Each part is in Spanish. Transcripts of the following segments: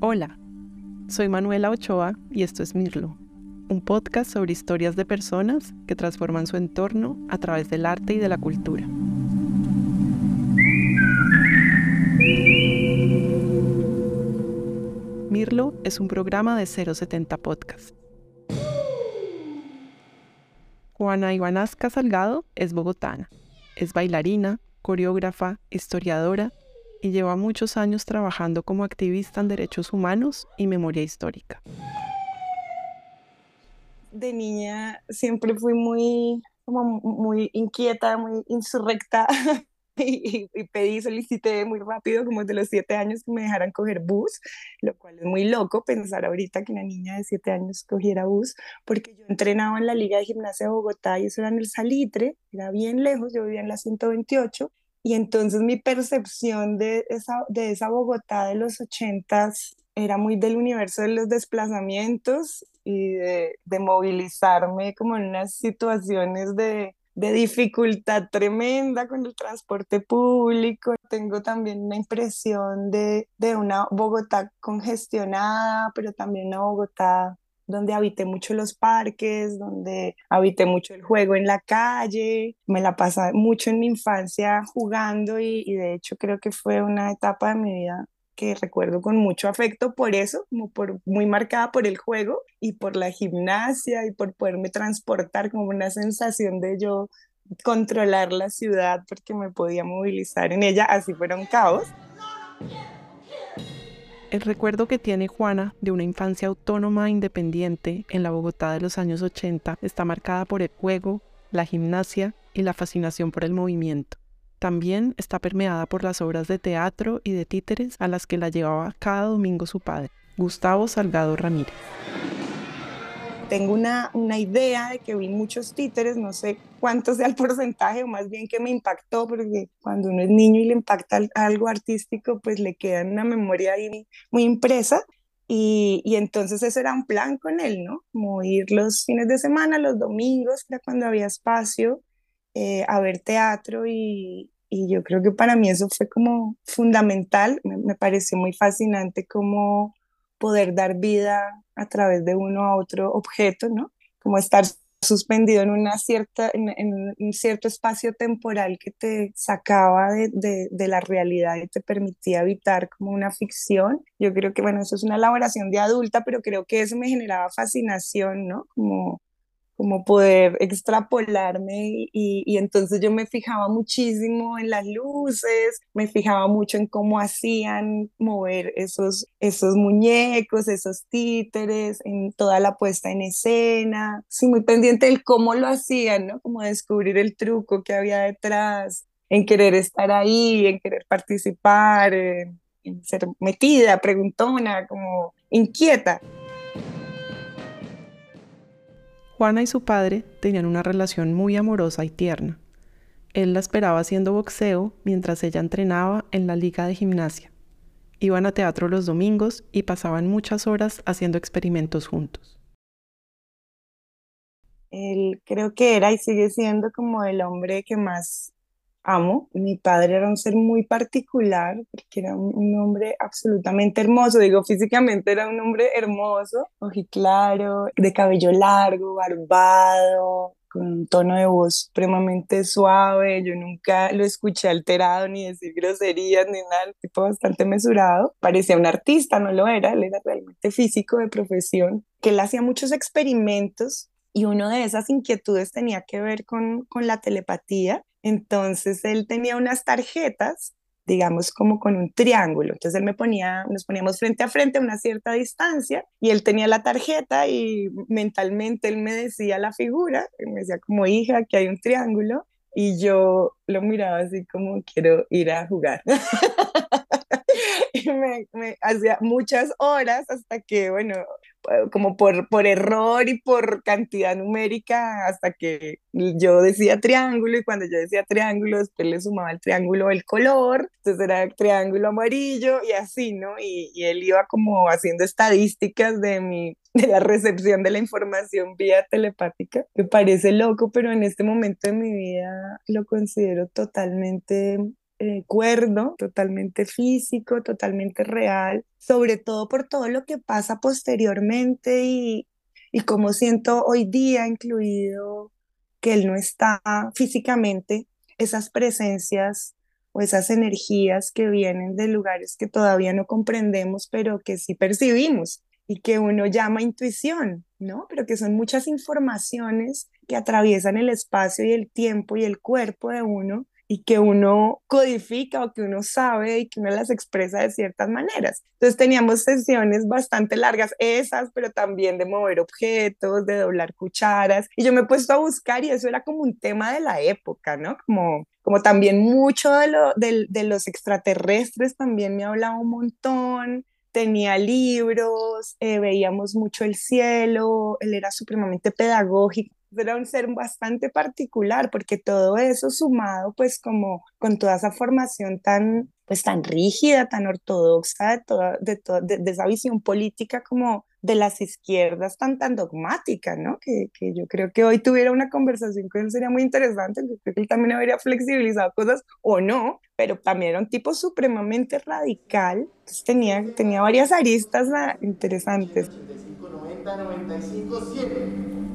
Hola, soy Manuela Ochoa y esto es Mirlo, un podcast sobre historias de personas que transforman su entorno a través del arte y de la cultura. Mirlo es un programa de 070 Podcast. Juana Ivanasca Salgado es bogotana. Es bailarina, coreógrafa, historiadora y lleva muchos años trabajando como activista en derechos humanos y memoria histórica. De niña siempre fui muy, como muy inquieta, muy insurrecta y, pedí, solicité muy rápido, como de los siete años, que me dejaran coger bus, lo cual es muy loco pensar ahorita que una niña de siete años cogiera bus, porque yo entrenaba en la Liga de Gimnasia de Bogotá y eso era en el Salitre, era bien lejos, yo vivía en la 128 y entonces mi percepción de esa, de esa Bogotá de los ochentas era muy del universo de los desplazamientos y de, de movilizarme como en unas situaciones de, de dificultad tremenda con el transporte público. Tengo también una impresión de, de, una Bogotá congestionada, pero también una Bogotá donde habité mucho los parques, donde habité mucho el juego en la calle, me la pasé mucho en mi infancia jugando y, de hecho creo que fue una etapa de mi vida que recuerdo con mucho afecto por eso, muy marcada por el juego y por la gimnasia y por poderme transportar como una sensación de yo controlar la ciudad porque me podía movilizar en ella, así fuera un caos. El recuerdo que tiene Juana de una infancia autónoma e independiente en la Bogotá de los años 80 está marcada por el juego, la gimnasia y la fascinación por el movimiento. También está permeada por las obras de teatro y de títeres a las que la llevaba cada domingo su padre, Gustavo Salgado Ramírez tengo una, una, idea de que vi muchos títeres, no sé cuánto sea el porcentaje o más bien que me impactó, porque cuando uno es niño y le impacta algo artístico, pues le queda una memoria ahí muy impresa. Y, y, entonces ese era un plan con él, ¿no? Como ir los fines de semana, los domingos, era cuando había espacio, eh, a ver teatro y, y, yo creo que para mí eso fue como fundamental, me, me pareció muy fascinante como poder dar vida a través de uno a otro objeto, ¿no? Como estar suspendido en una cierta en, un cierto espacio temporal que te sacaba de, de, de, la realidad y te permitía habitar como una ficción. Yo creo que, bueno, eso es una elaboración de adulta, pero creo que eso me generaba fascinación, ¿no? Como como poder extrapolarme y, y, entonces yo me fijaba muchísimo en las luces, me fijaba mucho en cómo hacían mover esos, esos muñecos, esos títeres, en toda la puesta en escena, sí, muy pendiente del cómo lo hacían, ¿no? Como descubrir el truco que había detrás, en querer estar ahí, en querer participar, en ser metida, preguntona, como inquieta. Juana y su padre tenían una relación muy amorosa y tierna. Él la esperaba haciendo boxeo mientras ella entrenaba en la liga de gimnasia. Iban a teatro los domingos y pasaban muchas horas haciendo experimentos juntos. Él creo que era y sigue siendo como el hombre que más amo. Mi padre era un ser muy particular, porque era un, hombre absolutamente hermoso. Digo, físicamente era un hombre hermoso, ojiclaro, de cabello largo, barbado, con un tono de voz supremamente suave. Yo nunca lo escuché alterado ni decir groserías ni nada, tipo bastante mesurado. Parecía un artista, no lo era, él era realmente físico de profesión, que él hacía muchos experimentos y una de esas inquietudes tenía que ver con, con la telepatía entonces él tenía unas tarjetas, digamos como con un triángulo. Entonces él me ponía, nos poníamos frente a frente a una cierta distancia y él tenía la tarjeta y mentalmente él me decía la figura, me decía como hija que hay un triángulo y yo lo miraba así como quiero ir a jugar. y me, me, hacía muchas horas hasta que, bueno, como por, por error y por cantidad numérica, hasta que yo decía triángulo y cuando yo decía triángulo, después le sumaba el triángulo el color, entonces era el triángulo amarillo y así, ¿no? Y, y él iba como haciendo estadísticas de mi de la recepción de la información vía telepática. Me parece loco, pero en este momento de mi vida lo considero totalmente eh, cuerdo, totalmente físico, totalmente real, sobre todo por todo lo que pasa posteriormente y, y cómo siento hoy día incluido que él no está físicamente, esas presencias o esas energías que vienen de lugares que todavía no comprendemos, pero que sí percibimos y que uno llama intuición, ¿no? Pero que son muchas informaciones que atraviesan el espacio y el tiempo y el cuerpo de uno y que uno codifica o que uno sabe y que uno las expresa de ciertas maneras. Entonces teníamos sesiones bastante largas, esas, pero también de mover objetos, de doblar cucharas. Y yo me he puesto a buscar y eso era como un tema de la época, ¿no? Como, como también mucho de, lo, de, de los extraterrestres también me hablaba un montón tenía libros, eh, veíamos mucho el cielo, él era supremamente pedagógico, era un ser bastante particular porque todo eso sumado pues como con toda esa formación tan pues tan rígida, tan ortodoxa de, toda, de, de, esa visión política como de las izquierdas tan tan dogmática, ¿no? Que, que, yo creo que hoy tuviera una conversación con él sería muy interesante, yo creo que él también habría flexibilizado cosas o no, pero también era un tipo supremamente radical, entonces tenía, tenía varias aristas ah, interesantes. 85, 90, 95, 100.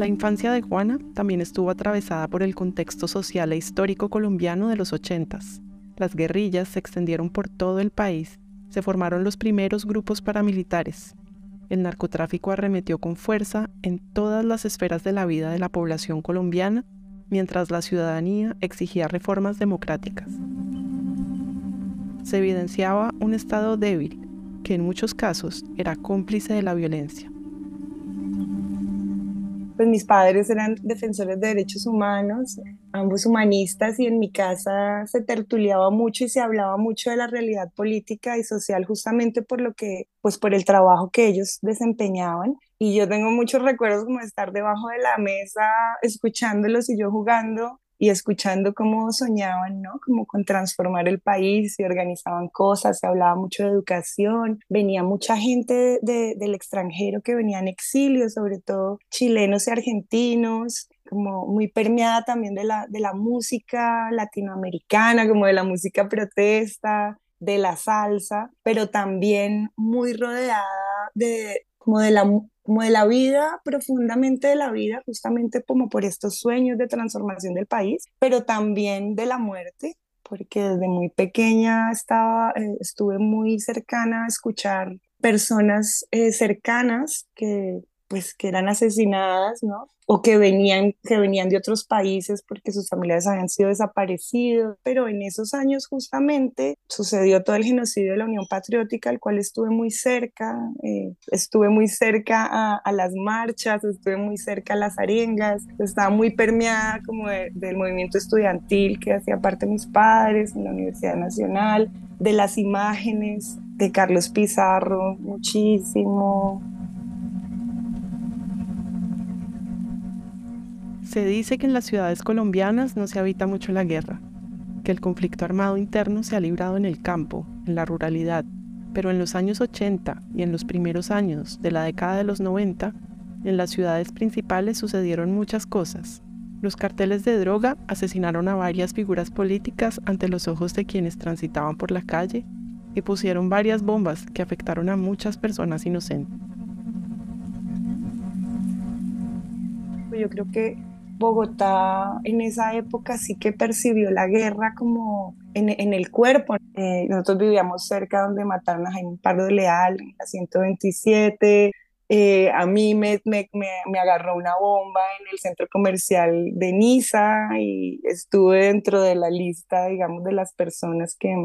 La infancia de Juana también estuvo atravesada por el contexto social e histórico colombiano de los ochentas. Las guerrillas se extendieron por todo el país, se formaron los primeros grupos paramilitares. El narcotráfico arremetió con fuerza en todas las esferas de la vida de la población colombiana, mientras la ciudadanía exigía reformas democráticas. Se evidenciaba un Estado débil, que en muchos casos era cómplice de la violencia pues mis padres eran defensores de derechos humanos, ambos humanistas, y en mi casa se tertuliaba mucho y se hablaba mucho de la realidad política y social justamente por lo que, pues por el trabajo que ellos desempeñaban. Y yo tengo muchos recuerdos como estar debajo de la mesa escuchándolos y yo jugando y escuchando cómo soñaban, ¿no? Como con transformar el país, se organizaban cosas, se hablaba mucho de educación, venía mucha gente del extranjero que venía en exilio, sobre todo chilenos y argentinos, como muy permeada también de la, de la música latinoamericana, como de la música protesta, de la salsa, pero también muy rodeada de, como de la vida, profundamente de la vida, justamente como por estos sueños de transformación del país, pero también de la muerte, porque desde muy pequeña estaba, eh, estuve muy cercana a escuchar personas eh, cercanas que pues que eran asesinadas, ¿no? O que venían, que venían de otros países porque sus familiares habían sido desaparecidos. Pero en esos años justamente sucedió todo el genocidio de la Unión Patriótica, al cual estuve muy cerca. Eh, estuve muy cerca a, las marchas, estuve muy cerca a las arengas, estaba muy permeada como del movimiento estudiantil que hacía parte de mis padres en la Universidad Nacional, de las imágenes de Carlos Pizarro, muchísimo Se dice que en las ciudades colombianas no se habita mucho la guerra, que el conflicto armado interno se ha librado en el campo, en la ruralidad, pero en los años 80 y en los primeros años de la década de los 90, en las ciudades principales sucedieron muchas cosas. Los carteles de droga asesinaron a varias figuras políticas ante los ojos de quienes transitaban por la calle y pusieron varias bombas que afectaron a muchas personas inocentes. Yo creo que Bogotá en esa época sí que percibió la guerra como en, el cuerpo. Eh, nosotros vivíamos cerca donde mataron a Jaime Pardo de Leal, en la 127. Eh, a mí me, me, me, agarró una bomba en el centro comercial de Niza y estuve dentro de la lista, digamos, de las personas que,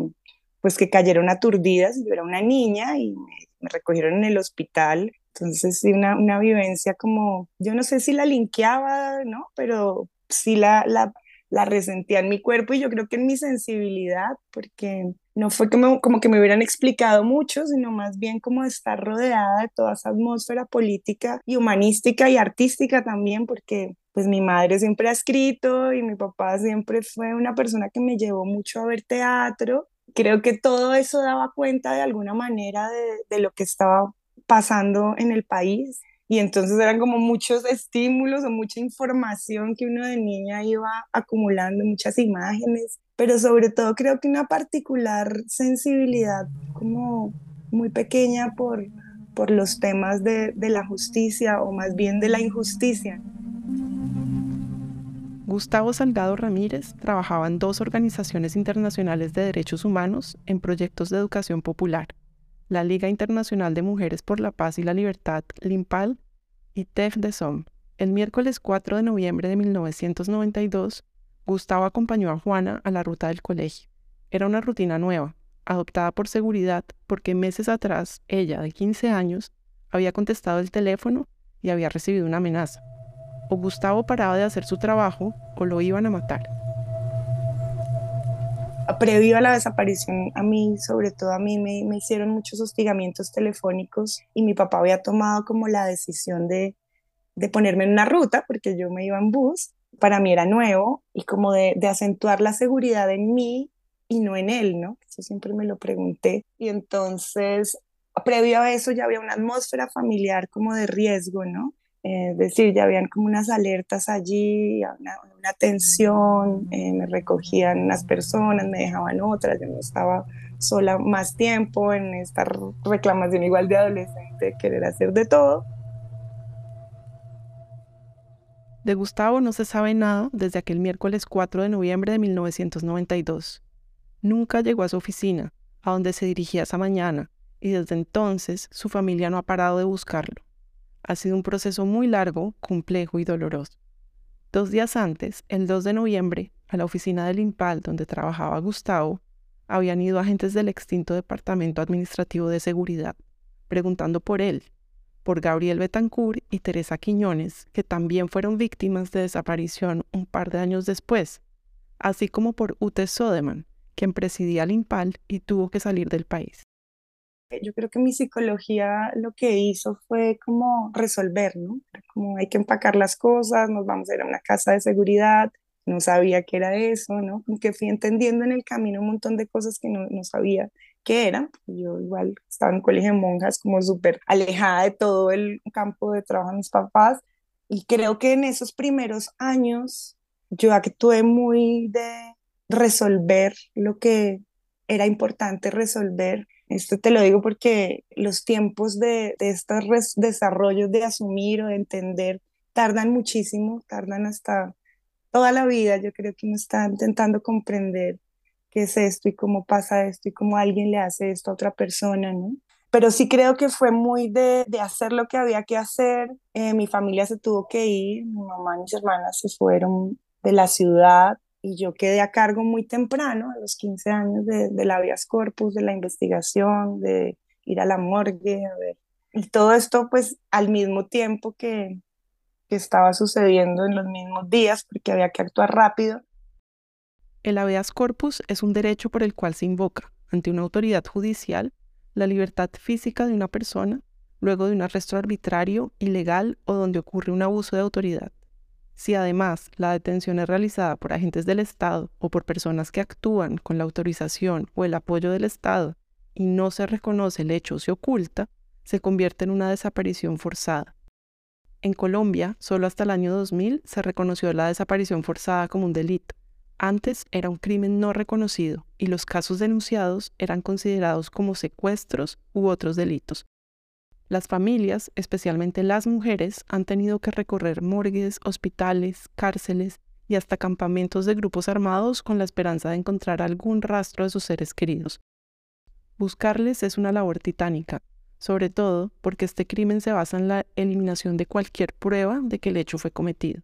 pues, que cayeron aturdidas. Yo era una niña y me recogieron en el hospital entonces, sí, una, una vivencia como, yo no sé si la linkeaba, ¿no? Pero sí la, la, la resentía en mi cuerpo y yo creo que en mi sensibilidad, porque no fue como, como que me hubieran explicado mucho, sino más bien como estar rodeada de toda esa atmósfera política y humanística y artística también, porque pues mi madre siempre ha escrito y mi papá siempre fue una persona que me llevó mucho a ver teatro. Creo que todo eso daba cuenta de alguna manera de, de lo que estaba pasando en el país y entonces eran como muchos estímulos o mucha información que uno de niña iba acumulando, muchas imágenes, pero sobre todo creo que una particular sensibilidad como muy pequeña por, por los temas de, de la justicia o más bien de la injusticia. Gustavo Salgado Ramírez trabajaba en dos organizaciones internacionales de derechos humanos en proyectos de educación popular la Liga Internacional de Mujeres por la Paz y la Libertad, LIMPAL, y TEF de SOM. El miércoles 4 de noviembre de 1992, Gustavo acompañó a Juana a la ruta del colegio. Era una rutina nueva, adoptada por seguridad porque meses atrás ella, de 15 años, había contestado el teléfono y había recibido una amenaza. O Gustavo paraba de hacer su trabajo o lo iban a matar previo a la desaparición, a mí, sobre todo a mí, me, hicieron muchos hostigamientos telefónicos y mi papá había tomado como la decisión de, de ponerme en una ruta, porque yo me iba en bus, para mí era nuevo y como de, de acentuar la seguridad en mí y no en él, ¿no? Eso siempre me lo pregunté. Y entonces, previo a eso ya había una atmósfera familiar como de riesgo, ¿no? Eh, es decir, ya habían como unas alertas allí, una, una tensión, eh, me recogían unas personas, me dejaban otras, yo no estaba sola más tiempo en esta reclamación igual de adolescente, querer hacer de todo. De Gustavo no se sabe nada desde aquel miércoles 4 de noviembre de 1992. Nunca llegó a su oficina, a donde se dirigía esa mañana, y desde entonces su familia no ha parado de buscarlo. Ha sido un proceso muy largo, complejo y doloroso. Dos días antes, el 2 de noviembre, a la oficina del IMPAL donde trabajaba Gustavo, habían ido agentes del extinto Departamento Administrativo de Seguridad, preguntando por él, por Gabriel Betancourt y Teresa Quiñones, que también fueron víctimas de desaparición un par de años después, así como por Ute Sodeman, quien presidía el IMPAL y tuvo que salir del país. Yo creo que mi psicología lo que hizo fue como resolver, ¿no? Como hay que empacar las cosas, nos vamos a ir a una casa de seguridad, no sabía qué era eso, ¿no? Como que fui entendiendo en el camino un montón de cosas que no, no sabía qué eran. Yo igual estaba en un colegio de monjas como súper alejada de todo el campo de trabajo de mis papás y creo que en esos primeros años yo actué muy de resolver lo que era importante resolver esto te lo digo porque los tiempos de, de estos desarrollos de asumir o de entender tardan muchísimo, tardan hasta toda la vida. Yo creo que uno está intentando comprender qué es esto y cómo pasa esto y cómo alguien le hace esto a otra persona, ¿no? Pero sí creo que fue muy de, de hacer lo que había que hacer. Eh, mi familia se tuvo que ir, mi mamá y mis hermanas se fueron de la ciudad y yo quedé a cargo muy temprano, a los 15 años, de, de la habeas corpus, de la investigación, de ir a la morgue, a ver. Y todo esto pues al mismo tiempo que, que estaba sucediendo en los mismos días, porque había que actuar rápido. El habeas corpus es un derecho por el cual se invoca, ante una autoridad judicial, la libertad física de una persona luego de un arresto arbitrario, ilegal o donde ocurre un abuso de autoridad. Si además la detención es realizada por agentes del Estado o por personas que actúan con la autorización o el apoyo del Estado y no se reconoce el hecho o se oculta, se convierte en una desaparición forzada. En Colombia, solo hasta el año 2000 se reconoció la desaparición forzada como un delito. Antes era un crimen no reconocido y los casos denunciados eran considerados como secuestros u otros delitos, las familias, especialmente las mujeres, han tenido que recorrer morgues, hospitales, cárceles y hasta campamentos de grupos armados con la esperanza de encontrar algún rastro de sus seres queridos. Buscarles es una labor titánica, sobre todo porque este crimen se basa en la eliminación de cualquier prueba de que el hecho fue cometido.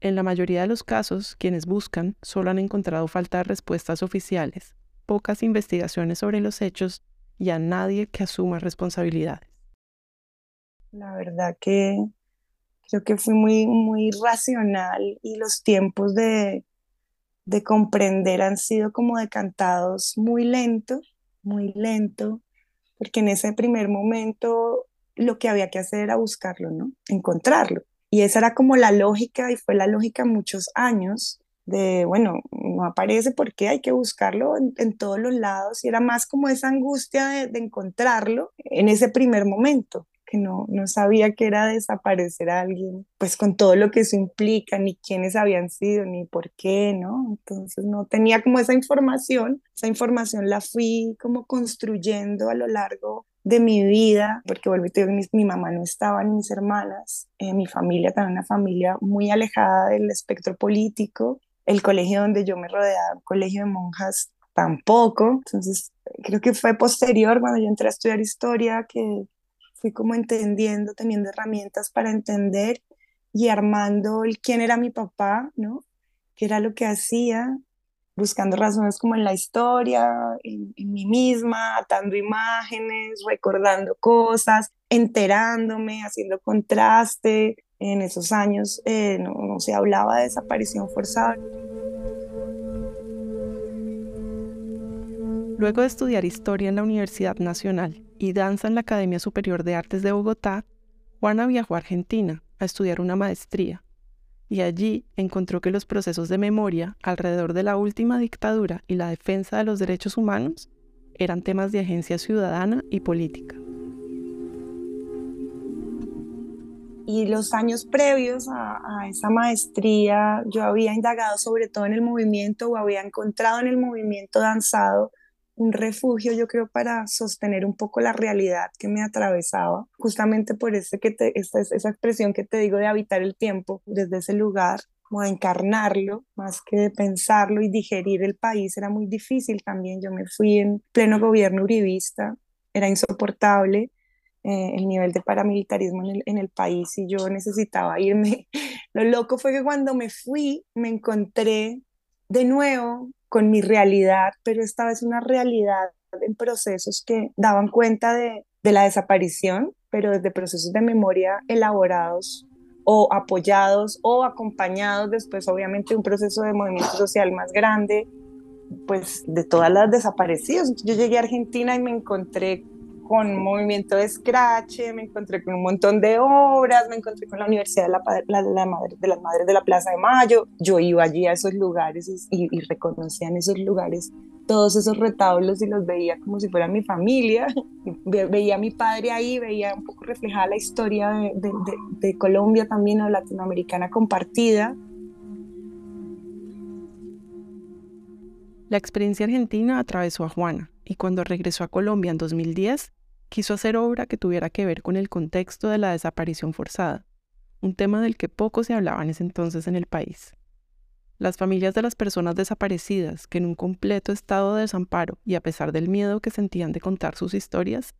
En la mayoría de los casos, quienes buscan solo han encontrado falta de respuestas oficiales, pocas investigaciones sobre los hechos y a nadie que asuma responsabilidades. La verdad que creo que fui muy, muy racional y los tiempos de, de comprender han sido como decantados muy lento, muy lento, porque en ese primer momento lo que había que hacer era buscarlo, ¿no? Encontrarlo. Y esa era como la lógica y fue la lógica muchos años de, bueno, no aparece porque hay que buscarlo en, todos los lados y era más como esa angustia de, de encontrarlo en ese primer momento que no, no sabía que era desaparecer a alguien, pues con todo lo que eso implica, ni quiénes habían sido, ni por qué, ¿no? Entonces no tenía como esa información, esa información la fui como construyendo a lo largo de mi vida, porque vuelvo y te digo, mi, mi mamá no estaba, ni mis hermanas, eh, mi familia también una familia muy alejada del espectro político, el colegio donde yo me rodeaba, un colegio de monjas, tampoco, entonces creo que fue posterior cuando yo entré a estudiar historia que fui como entendiendo, teniendo herramientas para entender y armando el quién era mi papá, ¿no? ¿Qué era lo que hacía? buscando razones como en la historia, en, mí misma, atando imágenes, recordando cosas, enterándome, haciendo contraste. En esos años eh, no, se hablaba de desaparición forzada. Luego de estudiar historia en la Universidad Nacional y danza en la Academia Superior de Artes de Bogotá, Juana viajó a Argentina a estudiar una maestría y allí encontró que los procesos de memoria alrededor de la última dictadura y la defensa de los derechos humanos eran temas de agencia ciudadana y política. Y los años previos a, a, esa maestría, yo había indagado sobre todo en el movimiento o había encontrado en el movimiento danzado un refugio, yo creo, para sostener un poco la realidad que me atravesaba, justamente por ese que te, esa, esa expresión que te digo de habitar el tiempo desde ese lugar, como a encarnarlo, más que de pensarlo y digerir el país, era muy difícil también. Yo me fui en pleno gobierno uribista, era insoportable. Eh, el nivel de paramilitarismo en el, en el país y yo necesitaba irme. Lo loco fue que cuando me fui me encontré de nuevo con mi realidad, pero esta vez una realidad en procesos que daban cuenta de, la desaparición, pero desde procesos de memoria elaborados o apoyados o acompañados después obviamente un proceso de movimiento social más grande, pues de todas las desaparecidas. Yo llegué a Argentina y me encontré con movimiento de Scratch, me encontré con un montón de obras, me encontré con la Universidad de, la, la, Madre, de las Madres de la Plaza de Mayo. Yo iba allí a esos lugares y, y, reconocía en esos lugares todos esos retablos y los veía como si fueran mi familia. veía a mi padre ahí, veía un poco reflejada la historia de, de, de Colombia también o latinoamericana compartida. La experiencia argentina atravesó a Juana y cuando regresó a Colombia en 2010 quiso hacer obra que tuviera que ver con el contexto de la desaparición forzada, un tema del que poco se hablaba en ese entonces en el país. Las familias de las personas desaparecidas, que en un completo estado de desamparo y a pesar del miedo que sentían de contar sus historias,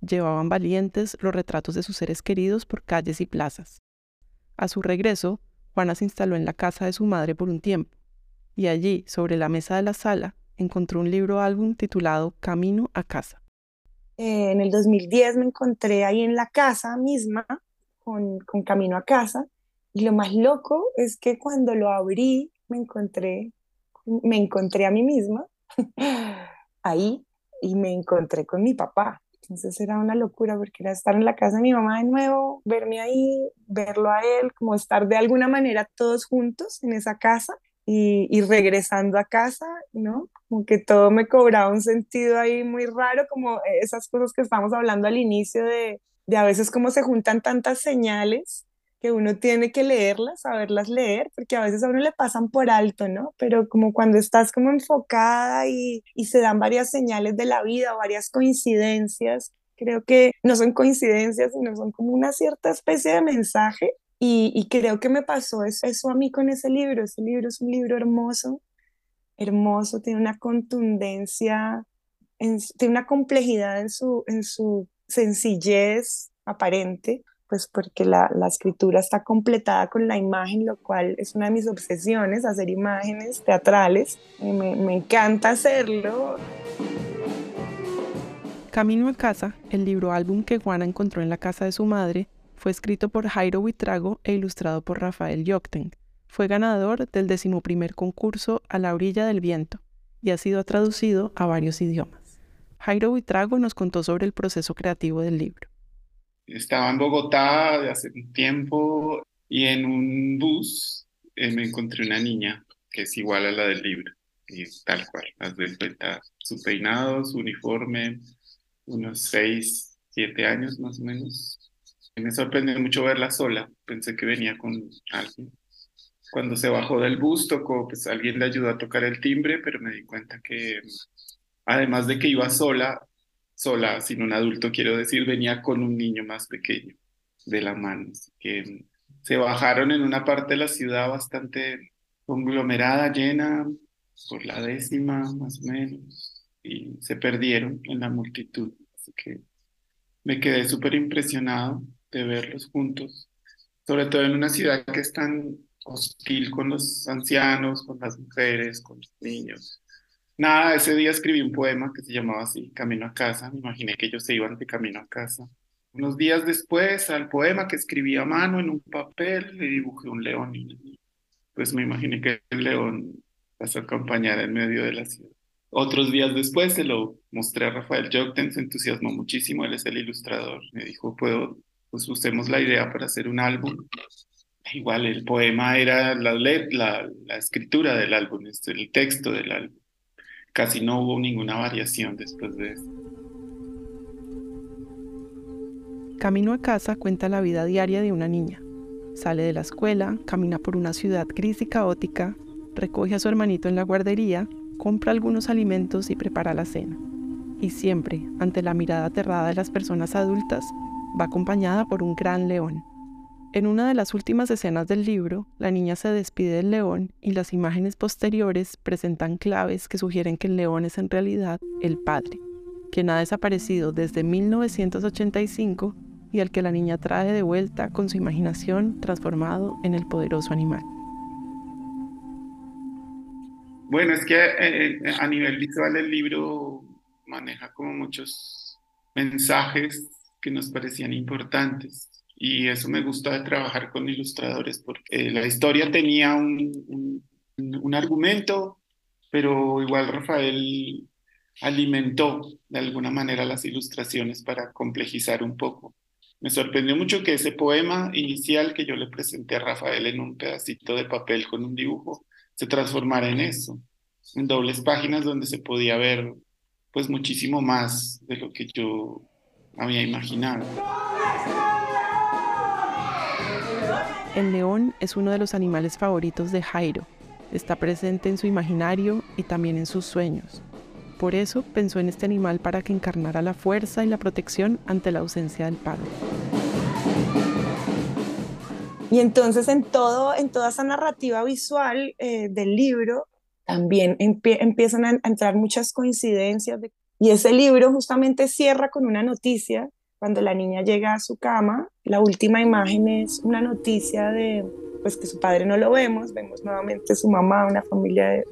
llevaban valientes los retratos de sus seres queridos por calles y plazas. A su regreso, Juana se instaló en la casa de su madre por un tiempo, y allí, sobre la mesa de la sala, encontró un libro álbum titulado Camino a casa. Eh, en el 2010 me encontré ahí en la casa misma con, con Camino a casa y lo más loco es que cuando lo abrí me encontré, me encontré a mí misma ahí y me encontré con mi papá. Entonces era una locura porque era estar en la casa de mi mamá de nuevo, verme ahí, verlo a él, como estar de alguna manera todos juntos en esa casa y, regresando a casa, ¿no? Como que todo me cobraba un sentido ahí muy raro, como esas cosas que estamos hablando al inicio de, de a veces cómo se juntan tantas señales que uno tiene que leerlas, saberlas leer, porque a veces a uno le pasan por alto, ¿no? Pero como cuando estás como enfocada y, y se dan varias señales de la vida, varias coincidencias, creo que no son coincidencias, sino son como una cierta especie de mensaje y, creo que me pasó eso, a mí con ese libro. Ese libro es un libro hermoso, hermoso, tiene una contundencia, tiene una complejidad en su, en su sencillez aparente, pues porque la, la, escritura está completada con la imagen, lo cual es una de mis obsesiones, hacer imágenes teatrales. Me, me encanta hacerlo. Camino a casa, el libro álbum que Juana encontró en la casa de su madre, fue escrito por Jairo Huitrago e ilustrado por Rafael Yocten. Fue ganador del decimoprimer concurso A la orilla del viento y ha sido traducido a varios idiomas. Jairo Huitrago nos contó sobre el proceso creativo del libro. Estaba en Bogotá de hace un tiempo y en un bus eh, me encontré una niña que es igual a la del libro y tal cual, las de cuenta, su peinado, su uniforme, unos seis, siete años más o menos, me sorprendió mucho verla sola. Pensé que venía con alguien. Cuando se bajó del bus, tocó, pues alguien le ayudó a tocar el timbre, pero me di cuenta que además de que iba sola, sola, sin un adulto, quiero decir, venía con un niño más pequeño de la mano. que se bajaron en una parte de la ciudad bastante conglomerada, llena, por la décima más o menos, y se perdieron en la multitud. Así que me quedé súper impresionado de verlos juntos, sobre todo en una ciudad que es tan hostil con los ancianos, con las mujeres, con los niños. Nada, ese día escribí un poema que se llamaba así, Camino a casa. Me imaginé que ellos se iban de camino a casa. Unos días después, al poema que escribí a mano en un papel, le dibujé un león. Y pues me imaginé que el león pasó a acompañar en medio de la ciudad. Otros días después se lo mostré a Rafael Jokten, se entusiasmó muchísimo, él es el ilustrador. Me dijo, puedo, pues usemos la idea para hacer un álbum. Igual el poema era la, la, la escritura del álbum, el texto del álbum. Casi no hubo ninguna variación después de eso. Camino a casa cuenta la vida diaria de una niña. Sale de la escuela, camina por una ciudad gris y caótica, recoge a su hermanito en la guardería, compra algunos alimentos y prepara la cena. Y siempre, ante la mirada aterrada de las personas adultas, va acompañada por un gran león. En una de las últimas escenas del libro, la niña se despide del león y las imágenes posteriores presentan claves que sugieren que el león es en realidad el padre, quien ha desaparecido desde 1985 y al que la niña trae de vuelta con su imaginación transformado en el poderoso animal. Bueno, es que eh, eh, a nivel visual el libro maneja como muchos mensajes que nos parecían importantes y eso me gusta de trabajar con ilustradores porque la historia tenía un, un argumento, pero igual Rafael alimentó de alguna manera las ilustraciones para complejizar un poco. Me sorprendió mucho que ese poema inicial que yo le presenté a Rafael en un pedacito de papel con un dibujo se transformara en eso, en dobles páginas donde se podía ver pues muchísimo más de lo que yo había imaginado. El león es uno de los animales favoritos de Jairo. Está presente en su imaginario y también en sus sueños. Por eso pensó en este animal para que encarnara la fuerza y la protección ante la ausencia del padre. Y entonces en, todo, en toda esa narrativa visual eh, del libro también empiezan a entrar muchas coincidencias. Y ese libro justamente cierra con una noticia. Cuando la niña llega a su cama, la última imagen es una noticia de pues que su padre no lo vemos, vemos nuevamente su mamá, una familia de,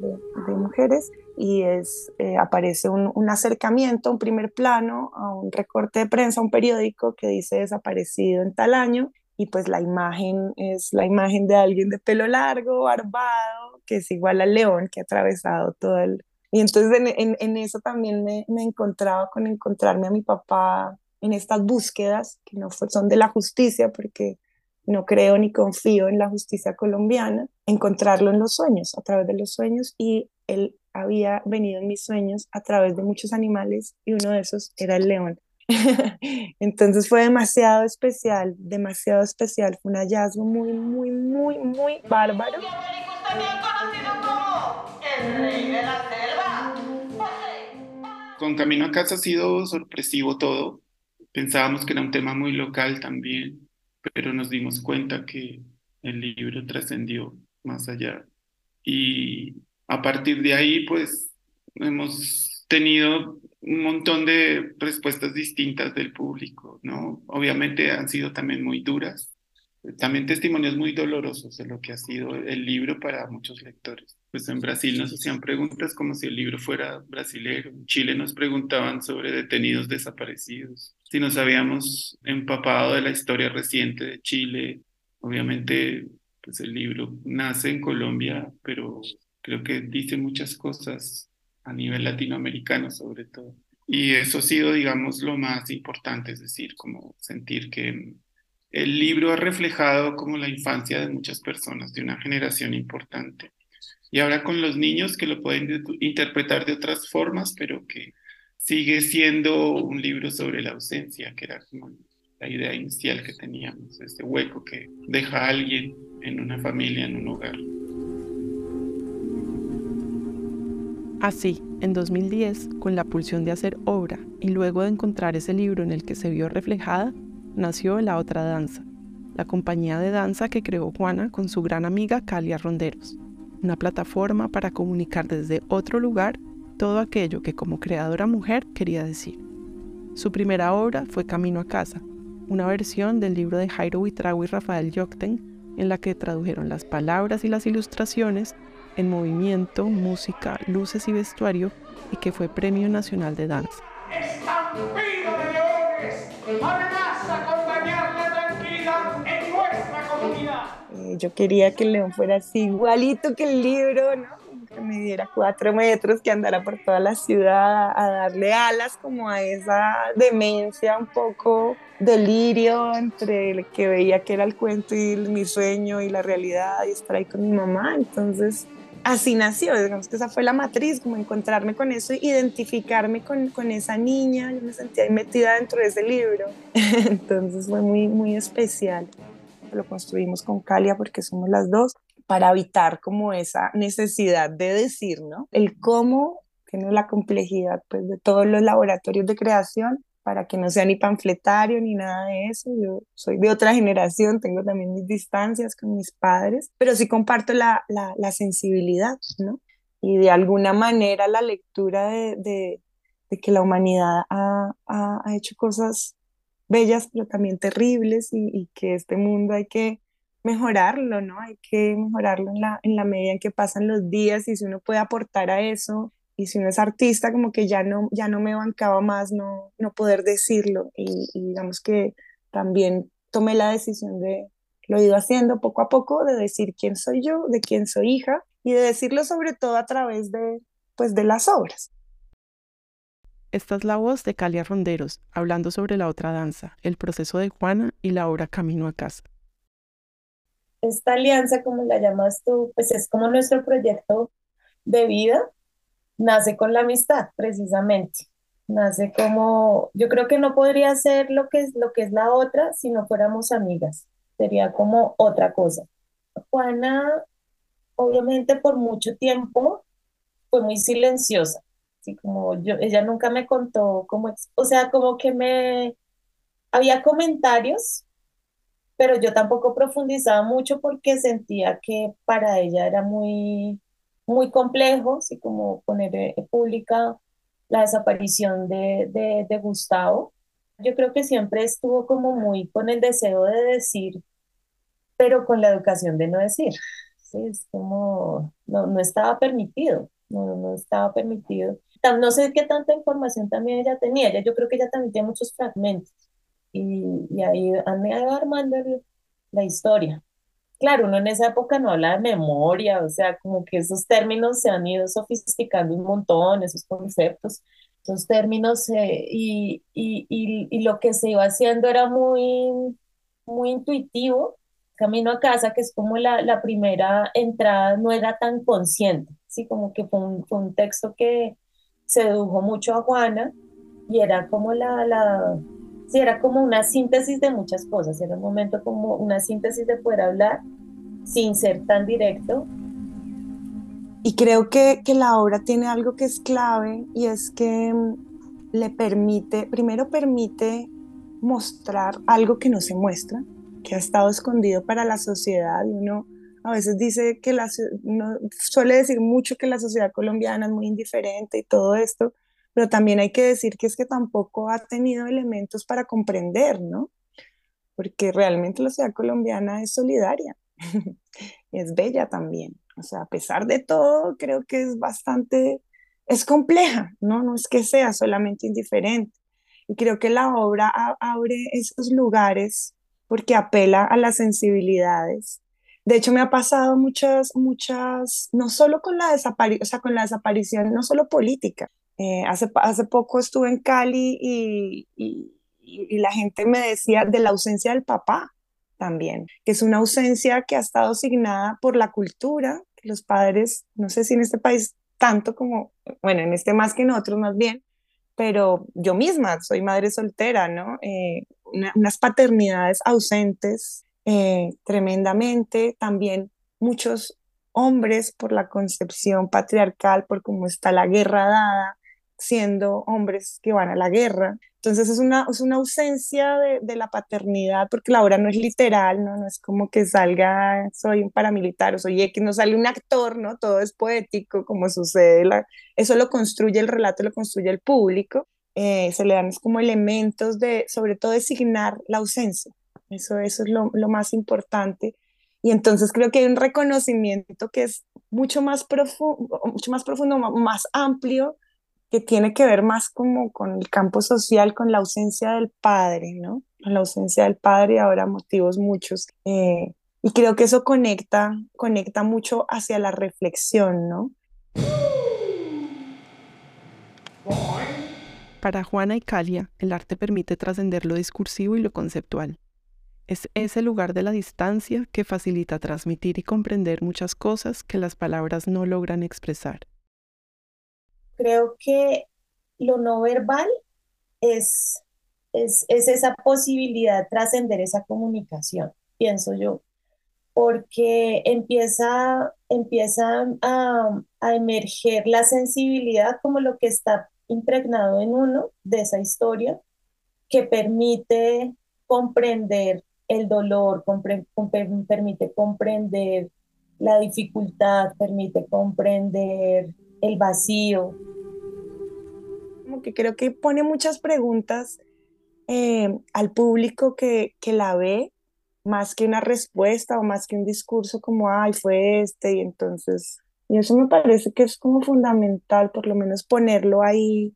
mujeres, y es, eh, aparece un, un, acercamiento, un primer plano, a un recorte de prensa, un periódico que dice desaparecido en tal año, y pues la imagen es la imagen de alguien de pelo largo, barbado, que es igual al león que ha atravesado todo el... Y entonces en, en, eso también me, me encontraba con encontrarme a mi papá en estas búsquedas que no son de la justicia, porque no creo ni confío en la justicia colombiana, encontrarlo en los sueños, a través de los sueños, y él había venido en mis sueños a través de muchos animales y uno de esos era el león. Entonces fue demasiado especial, demasiado especial, fue un hallazgo muy, muy, muy, muy bárbaro. Con Camino a Casa ha sido sorpresivo todo. Pensábamos que era un tema muy local también pero nos dimos cuenta que el libro trascendió más allá. Y a partir de ahí, pues, hemos tenido un montón de respuestas distintas del público, ¿no? Obviamente han sido también muy duras, también testimonios muy dolorosos de lo que ha sido el libro para muchos lectores. Pues en Brasil nos hacían preguntas como si el libro fuera brasilero. En Chile nos preguntaban sobre detenidos desaparecidos. Si nos habíamos empapado de la historia reciente de Chile, obviamente pues el libro nace en Colombia, pero creo que dice muchas cosas a nivel latinoamericano sobre todo. Y eso ha sido, digamos, lo más importante, es decir, como sentir que el libro ha reflejado como la infancia de muchas personas, de una generación importante. Y ahora con los niños que lo pueden interpretar de otras formas, pero que sigue siendo un libro sobre la ausencia, que era como la idea inicial que teníamos, este hueco que deja a alguien en una familia, en un hogar. Así, en 2010, con la pulsión de hacer obra y luego de encontrar ese libro en el que se vio reflejada, nació La Otra Danza, la compañía de danza que creó Juana con su gran amiga Calia Ronderos, una plataforma para comunicar desde otro lugar todo aquello que como creadora mujer quería decir. Su primera obra fue Camino a Casa, una versión del libro de Jairo Huitrago y Rafael Yocten, en la que tradujeron las palabras y las ilustraciones en movimiento, música, luces y vestuario y que fue Premio Nacional de Danza. Eh, yo quería que el león fuera así, igualito que el libro, ¿no? que me diera cuatro metros, que andara por toda la ciudad a darle alas como a esa demencia, un poco delirio entre el que veía que era el cuento y mi sueño y la realidad y estar ahí con mi mamá. Entonces, así nació, digamos que esa fue la matriz, como encontrarme con eso, identificarme con, con esa niña, yo me sentía ahí metida dentro de ese libro. Entonces fue muy, muy especial. Lo construimos con Calia porque somos las dos para evitar como esa necesidad de decir, ¿no? El cómo tiene la complejidad pues, de todos los laboratorios de creación para que no sea ni panfletario ni nada de eso. Yo soy de otra generación, tengo también mis distancias con mis padres, pero sí comparto la, la, sensibilidad, ¿no? Y de alguna manera la lectura de, de, que la humanidad ha, ha, ha, hecho cosas bellas, pero también terribles, y, y que este mundo hay que mejorarlo, ¿no? Hay que mejorarlo en la, en la medida en que pasan los días y si uno puede aportar a eso y si uno es artista, como que ya no, ya no me bancaba más no, no poder decirlo y, digamos que también tomé la decisión de, lo he ido haciendo poco a poco, de decir quién soy yo, de quién soy hija y de decirlo sobre todo a través de, pues, de las obras. Esta es la voz de Calia Ronderos, hablando sobre la otra danza, el proceso de Juana y la obra Camino a Casa esta alianza, como la llamas tú, pues es como nuestro proyecto de vida, nace con la amistad, precisamente. Nace como, yo creo que no podría ser lo que es, lo que es la otra si no fuéramos amigas, sería como otra cosa. Juana, obviamente por mucho tiempo, fue muy silenciosa, así como yo, ella nunca me contó cómo, o sea, como que me, había comentarios pero yo tampoco profundizaba mucho porque sentía que para ella era muy, muy complejo, así como poner eh, pública la desaparición de, de, de, Gustavo. Yo creo que siempre estuvo como muy con el deseo de decir, pero con la educación de no decir. Sí, es como, no, no estaba permitido, no, no estaba permitido. No sé qué tanta información también ella tenía, ella, yo creo que ella también tiene muchos fragmentos y, ahí han ido armando la historia. Claro, uno en esa época no habla de memoria, o sea, como que esos términos se han ido sofisticando un montón, esos conceptos, esos términos, eh, y, y, y, lo que se iba haciendo era muy, muy intuitivo. Camino a casa, que es como la, la primera entrada, no era tan consciente, ¿sí? como que fue un, fue un texto que sedujo mucho a Juana y era como la, la, sí, era como una síntesis de muchas cosas, era un momento como una síntesis de poder hablar sin ser tan directo. Y creo que, que la obra tiene algo que es clave y es que mm, le permite, primero permite mostrar algo que no se muestra, que ha estado escondido para la sociedad uno a veces dice que la, suele decir mucho que la sociedad colombiana es muy indiferente y todo esto, pero también hay que decir que es que tampoco ha tenido elementos para comprender, ¿no? Porque realmente la sociedad colombiana es solidaria, es bella también. O sea, a pesar de todo, creo que es bastante, es compleja, ¿no? No es que sea solamente indiferente. Y creo que la obra abre esos lugares porque apela a las sensibilidades. De hecho, me ha pasado muchas, muchas, no solo con la desaparición, o sea, con la desaparición, no solo política, eh, hace, hace poco estuve en Cali y, y, y, la gente me decía de la ausencia del papá también, que es una ausencia que ha estado asignada por la cultura, que los padres, no sé si en este país tanto como, bueno, en este más que en otros más bien, pero yo misma soy madre soltera, ¿no? Eh, unas paternidades ausentes eh, tremendamente, también muchos hombres por la concepción patriarcal, por cómo está la guerra dada, siendo hombres que van a la guerra. Entonces es una, es una ausencia de, de, la paternidad, porque la obra no es literal, ¿no? no es como que salga, soy un paramilitar o soy X, no sale un actor, ¿no? Todo es poético, como sucede, la, eso lo construye el relato, lo construye el público, eh, se le dan como elementos de, sobre todo, designar la ausencia, eso, eso es lo, lo más importante. Y entonces creo que hay un reconocimiento que es mucho más profundo, mucho más profundo, más amplio, que tiene que ver más como con el campo social, con la ausencia del padre, ¿no? Con la ausencia del padre ahora motivos muchos. Eh, y creo que eso conecta, conecta mucho hacia la reflexión, ¿no? Para Juana y Calia, el arte permite trascender lo discursivo y lo conceptual. Es ese lugar de la distancia que facilita transmitir y comprender muchas cosas que las palabras no logran expresar creo que lo no verbal es, es, esa posibilidad de trascender esa comunicación, pienso yo, porque empieza, empieza a, a emerger la sensibilidad como lo que está impregnado en uno de esa historia que permite comprender el dolor, permite comprender la dificultad, permite comprender el vacío. Como que creo que pone muchas preguntas eh, al público que, que la ve, más que una respuesta o más que un discurso como, ay, fue este, y entonces, y eso me parece que es como fundamental, por lo menos ponerlo ahí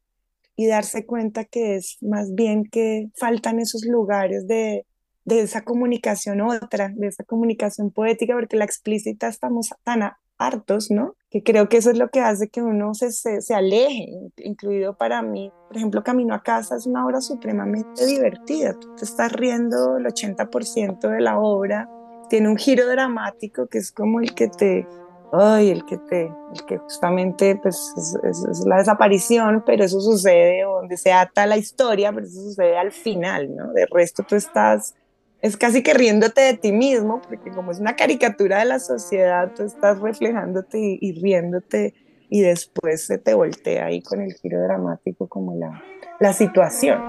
y darse cuenta que es más bien que faltan esos lugares de, de esa comunicación otra, de esa comunicación poética, porque la explícita estamos tan hartos, ¿no? Que creo que eso es lo que hace que uno se, se, aleje, incluido para mí. Por ejemplo, Camino a Casa es una obra supremamente divertida. Tú te estás riendo el 80% de la obra. Tiene un giro dramático que es como el que te, ay, el que te, el que justamente pues es, es, la desaparición, pero eso sucede donde se ata la historia, pero eso sucede al final, ¿no? De resto tú estás es casi que riéndote de ti mismo, porque como es una caricatura de la sociedad, tú estás reflejándote y, riéndote y después se te voltea ahí con el giro dramático como la, la situación.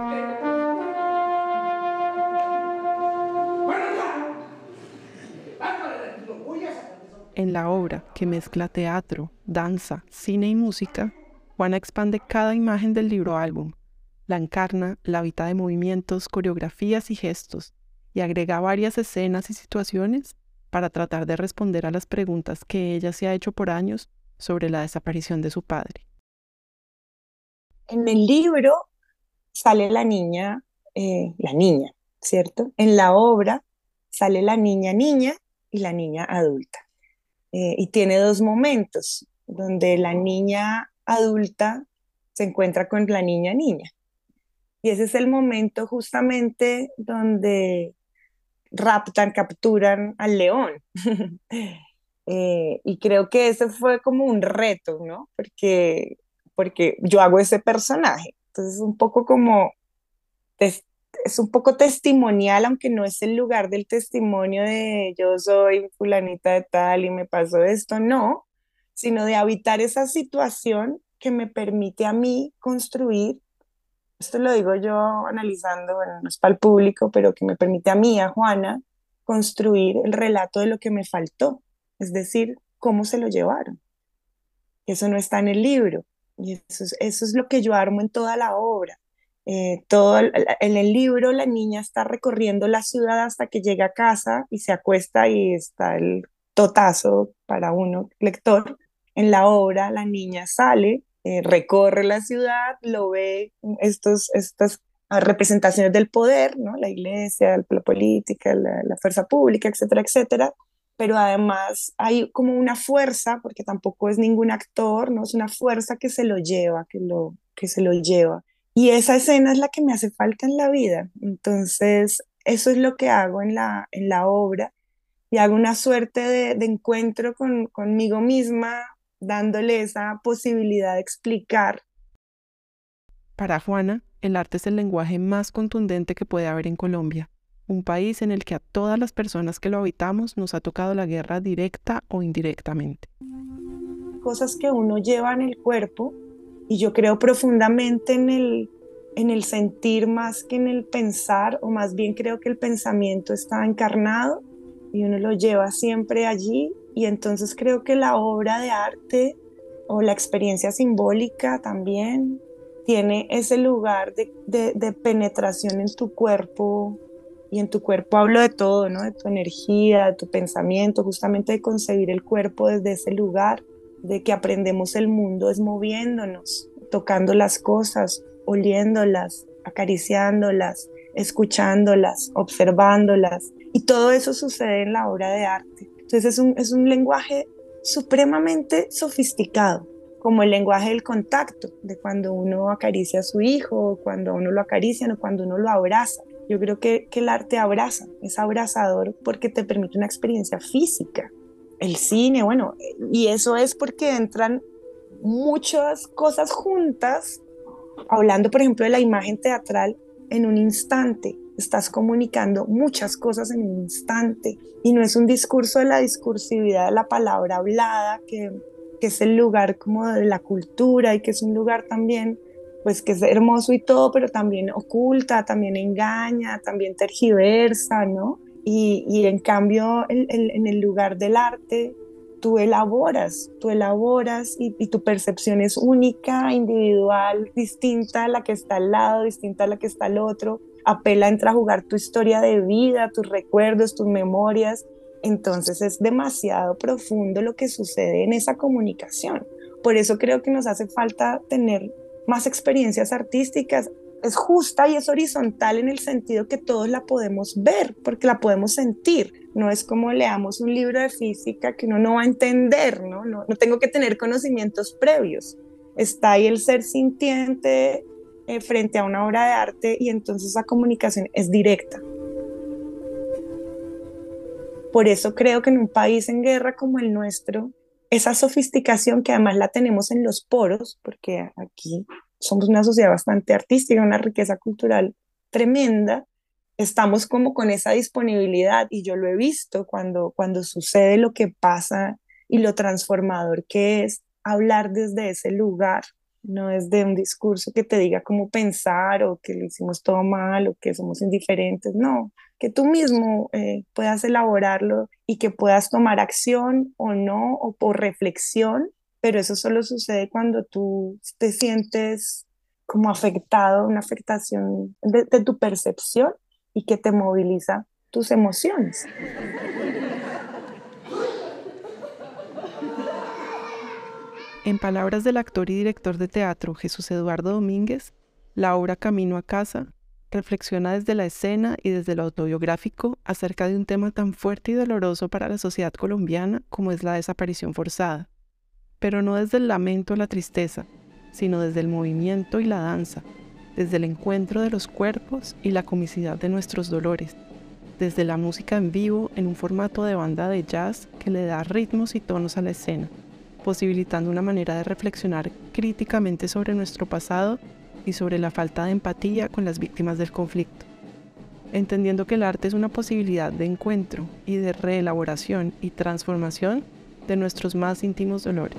En la obra, que mezcla teatro, danza, cine y música, Juana expande cada imagen del libro álbum, la encarna, la habita de movimientos, coreografías y gestos, y agrega varias escenas y situaciones para tratar de responder a las preguntas que ella se ha hecho por años sobre la desaparición de su padre. En el libro sale la niña, eh, la niña, ¿cierto? En la obra sale la niña niña y la niña adulta. Eh, y tiene dos momentos donde la niña adulta se encuentra con la niña niña. Y ese es el momento justamente donde raptan, capturan al león. Eh, y creo que ese fue como un reto, ¿no? Porque, porque yo hago ese personaje. Entonces, un poco como, es, es un poco testimonial, aunque no es el lugar del testimonio de yo soy fulanita de tal y me pasó esto, no, sino de habitar esa situación que me permite a mí construir esto lo digo yo analizando, bueno, no es para el público, pero que me permite a mí, a Juana, construir el relato de lo que me faltó, es decir, cómo se lo llevaron. Eso no está en el libro, y eso es, eso es lo que yo armo en toda la obra. Eh, todo en el libro la niña está recorriendo la ciudad hasta que llega a casa y se acuesta y está el totazo para uno lector. En la obra la niña sale eh, recorre la ciudad, lo ve, estos, estas representaciones del poder, ¿no? la iglesia, la política, la, la fuerza pública, etcétera, etcétera, pero además hay como una fuerza, porque tampoco es ningún actor, ¿no? Es una fuerza que se lo lleva, que, lo, que se lo lleva. Y esa escena es la que me hace falta en la vida. Entonces, eso es lo que hago en la, en la obra y hago una suerte de, de encuentro con, conmigo misma, dándole esa posibilidad de explicar. Para Juana, el arte es el lenguaje más contundente que puede haber en Colombia, un país en el que a todas las personas que lo habitamos nos ha tocado la guerra directa o indirectamente. Cosas que uno lleva en el cuerpo y yo creo profundamente en el, en el sentir más que en el pensar, o más bien creo que el pensamiento está encarnado y uno lo lleva siempre allí y entonces creo que la obra de arte o la experiencia simbólica también tiene ese lugar de, de, penetración en tu cuerpo y en tu cuerpo hablo de todo, ¿no? De tu energía, de tu pensamiento, justamente de concebir el cuerpo desde ese lugar, de que aprendemos el mundo es moviéndonos, tocando las cosas, oliéndolas, acariciándolas, escuchándolas, observándolas. Y todo eso sucede en la obra de arte. Entonces es un, es un lenguaje supremamente sofisticado, como el lenguaje del contacto, de cuando uno acaricia a su hijo, cuando uno lo acaricia o cuando uno lo abraza. Yo creo que, que el arte abraza, es abrazador porque te permite una experiencia física. El cine, bueno, y eso es porque entran muchas cosas juntas, hablando por ejemplo de la imagen teatral, en un instante. Estás comunicando muchas cosas en un instante y no es un discurso de la discursividad de la palabra hablada, que, que es el lugar como de la cultura y que es un lugar también pues que es hermoso y todo, pero también oculta, también engaña, también tergiversa, ¿no? Y, y en cambio, en el lugar del arte, tú elaboras, tú elaboras y, tu percepción es única, individual, distinta a la que está al lado, distinta a la que está al otro. Apela, entra a jugar tu historia de vida, tus recuerdos, tus memorias. Entonces es demasiado profundo lo que sucede en esa comunicación. Por eso creo que nos hace falta tener más experiencias artísticas. Es justa y es horizontal en el sentido que todos la podemos ver, porque la podemos sentir no es como leamos un libro de física que uno no va a entender, ¿no? No, tengo que tener conocimientos previos. Está ahí el ser sintiente eh, frente a una obra de arte y entonces la comunicación es directa. Por eso creo que en un país en guerra como el nuestro, esa sofisticación que además la tenemos en los poros, porque aquí somos una sociedad bastante artística, una riqueza cultural tremenda, estamos como con esa disponibilidad y yo lo he visto cuando, cuando sucede lo que pasa y lo transformador que es hablar desde ese lugar, no desde un discurso que te diga cómo pensar o que lo hicimos todo mal o que somos indiferentes, no, que tú mismo eh, puedas elaborarlo y que puedas tomar acción o no o por reflexión, pero eso solo sucede cuando tú te sientes como afectado, una afectación de tu percepción y que te moviliza tus emociones. En palabras del actor y director de teatro Jesús Eduardo Domínguez, la obra Camino a casa reflexiona desde la escena y desde lo autobiográfico acerca de un tema tan fuerte y doloroso para la sociedad colombiana como es la desaparición forzada, pero no desde el lamento o la tristeza, sino desde el movimiento y la danza, desde el encuentro de los cuerpos y la comicidad de nuestros dolores, desde la música en vivo en un formato de banda de jazz que le da ritmos y tonos a la escena, posibilitando una manera de reflexionar críticamente sobre nuestro pasado y sobre la falta de empatía con las víctimas del conflicto, entendiendo que el arte es una posibilidad de encuentro y de reelaboración y transformación de nuestros más íntimos dolores.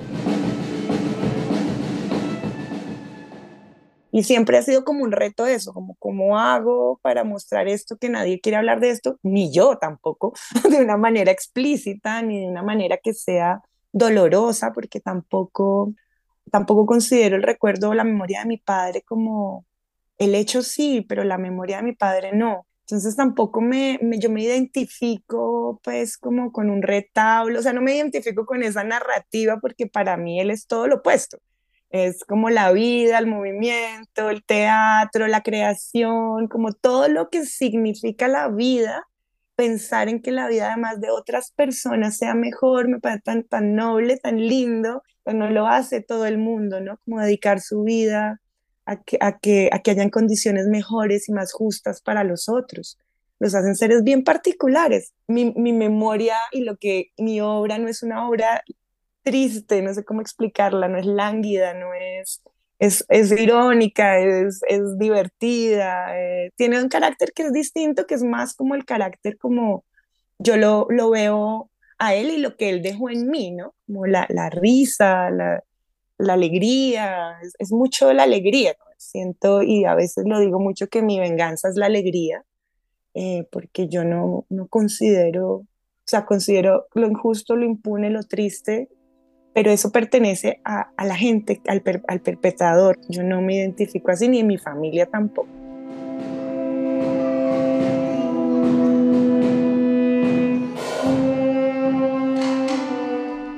Y siempre ha sido como un reto eso, como cómo hago para mostrar esto que nadie quiere hablar de esto, ni yo tampoco, de una manera explícita, ni de una manera que sea dolorosa, porque tampoco, tampoco considero el recuerdo o la memoria de mi padre como el hecho sí, pero la memoria de mi padre no. Entonces tampoco me, me, yo me identifico pues como con un retablo, o sea, no me identifico con esa narrativa porque para mí él es todo lo opuesto es como la vida, el movimiento, el teatro, la creación, como todo lo que significa la vida, pensar en que la vida además de otras personas sea mejor, me parece tan, tan noble, tan lindo, pero no lo hace todo el mundo, ¿no? Como dedicar su vida a que, a que, a que hayan condiciones mejores y más justas para los otros. Los hacen seres bien particulares. Mi, mi memoria y lo que mi obra no es una obra triste, no sé cómo explicarla, no es lánguida, no es es, es irónica, es, es divertida, eh, tiene un carácter que es distinto, que es más como el carácter como yo lo, lo veo a él y lo que él dejó en mí, ¿no? Como la, la risa, la, la alegría, es, mucho la alegría, ¿no? Siento, y a veces lo digo mucho, que mi venganza es la alegría, eh, porque yo no, no considero, o sea, considero lo injusto, lo impune, lo triste, pero eso pertenece a, a la gente, al, per, al perpetrador. Yo no me identifico así, ni en mi familia tampoco.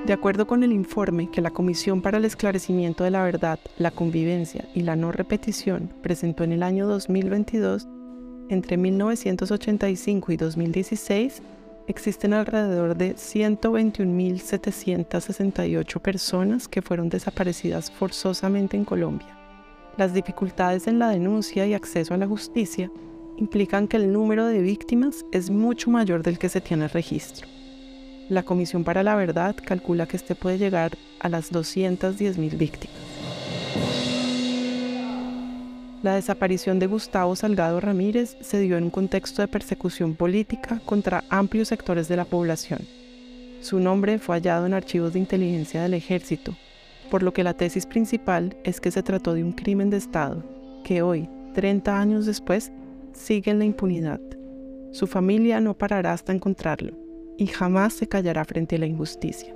De acuerdo con el informe que la Comisión para el Esclarecimiento de la Verdad, la Convivencia y la No Repetición presentó en el año 2022, entre 1985 y 2016 existen alrededor de 121.768 personas que fueron desaparecidas forzosamente en Colombia. Las dificultades en la denuncia y acceso a la justicia implican que el número de víctimas es mucho mayor del que se tiene registro. La Comisión para la Verdad calcula que este puede llegar a las 210.000 víctimas. La desaparición de Gustavo Salgado Ramírez se dio en un contexto de persecución política contra amplios sectores de la población. Su nombre fue hallado en archivos de inteligencia del ejército, por lo que la tesis principal es que se trató de un crimen de Estado, que hoy, 30 años después, sigue en la impunidad. Su familia no parará hasta encontrarlo y jamás se callará frente a la injusticia.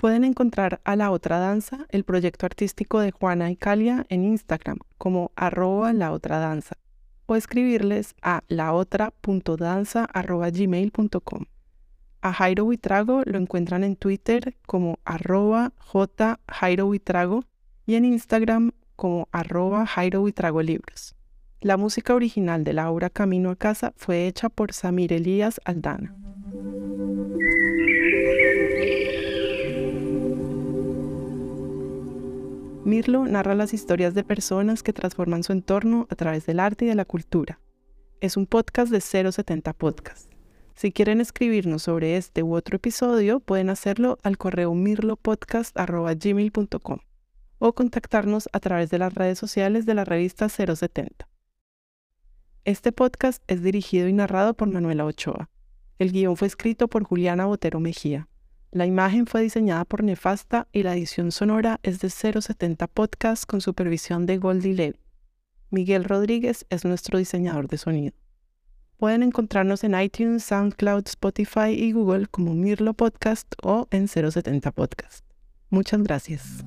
Pueden encontrar a La Otra Danza, el proyecto artístico de Juana y Calia, en Instagram como arroba la otra danza o escribirles a laotra.danza.gmail.com. A Jairo Huitrago lo encuentran en Twitter como arroba jairohuitrago y en Instagram como arroba Jairo Libros. La música original de la obra Camino a Casa fue hecha por Samir Elías Aldana. Mirlo narra las historias de personas que transforman su entorno a través del arte y de la cultura. Es un podcast de 070 Podcast. Si quieren escribirnos sobre este u otro episodio, pueden hacerlo al correo mirlopodcast.gmail.com o contactarnos a través de las redes sociales de la revista 070. Este podcast es dirigido y narrado por Manuela Ochoa. El guion fue escrito por Juliana Botero Mejía. La imagen fue diseñada por Nefasta y la edición sonora es de 070 Podcast con supervisión de Goldie. Miguel Rodríguez es nuestro diseñador de sonido. Pueden encontrarnos en iTunes, SoundCloud, Spotify y Google como Mirlo Podcast o en 070 Podcast. Muchas gracias.